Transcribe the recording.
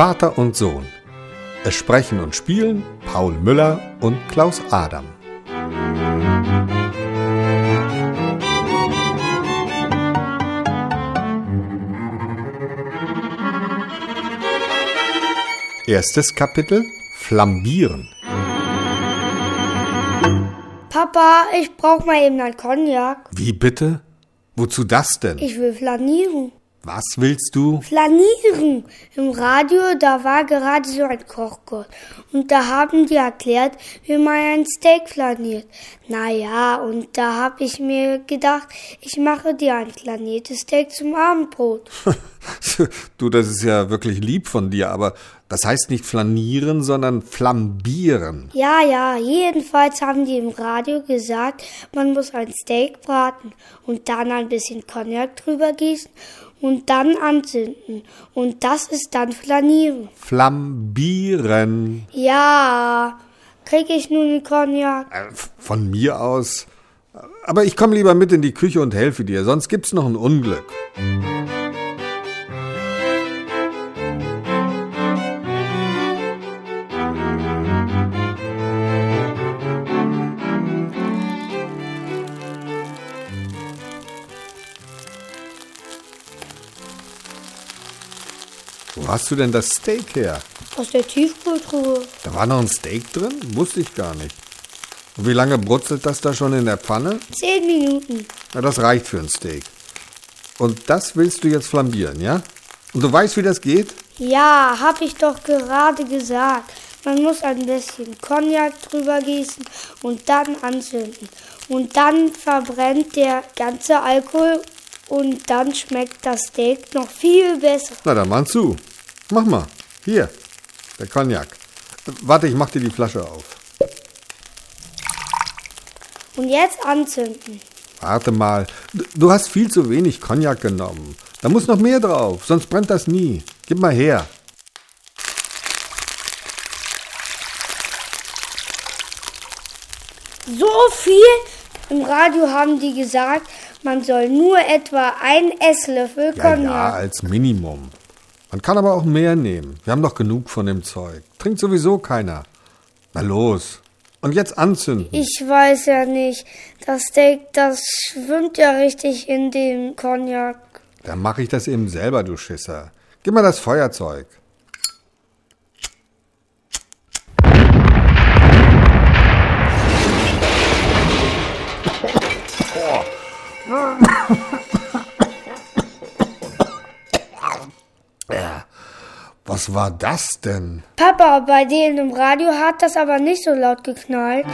Vater und Sohn. Es sprechen und spielen Paul Müller und Klaus Adam. Erstes Kapitel Flambieren. Papa, ich brauch mal eben ein Cognac. Wie bitte? Wozu das denn? Ich will flanieren. Was willst du? Flanieren. Im Radio, da war gerade so ein Kochkurs. Und da haben die erklärt, wie man ein Steak flaniert. Naja, und da hab ich mir gedacht, ich mache dir ein flaniertes Steak zum Abendbrot. du, das ist ja wirklich lieb von dir, aber das heißt nicht flanieren, sondern flambieren. Ja, ja, jedenfalls haben die im Radio gesagt, man muss ein Steak braten und dann ein bisschen Cognac drüber gießen und dann anzünden. Und das ist dann Flanieren. Flambieren. Ja. Krieg ich nun einen Cognac? Äh, von mir aus. Aber ich komme lieber mit in die Küche und helfe dir, sonst gibt's noch ein Unglück. Wo hast du denn das Steak her? Aus der Tiefkühltruhe. Da war noch ein Steak drin? Wusste ich gar nicht. Und wie lange brutzelt das da schon in der Pfanne? Zehn Minuten. Na, das reicht für ein Steak. Und das willst du jetzt flambieren, ja? Und du weißt, wie das geht? Ja, hab ich doch gerade gesagt. Man muss ein bisschen Cognac drüber gießen und dann anzünden. Und dann verbrennt der ganze Alkohol und dann schmeckt das Steak noch viel besser. Na dann mal zu. Mach mal. Hier, der Cognac. Warte, ich mach dir die Flasche auf. Und jetzt anzünden. Warte mal. Du hast viel zu wenig Cognac genommen. Da muss noch mehr drauf, sonst brennt das nie. Gib mal her. So viel? Im Radio haben die gesagt, man soll nur etwa einen Esslöffel Ja, Cognac. ja, als Minimum. Man kann aber auch mehr nehmen. Wir haben doch genug von dem Zeug. Trinkt sowieso keiner. Na los. Und jetzt anzünden. Ich weiß ja nicht. Das Steak, das schwimmt ja richtig in dem Cognac. Dann mache ich das eben selber, du Schisser. Gib mal das Feuerzeug. Ja, Was war das denn? Papa, bei denen im Radio hat das aber nicht so laut geknallt.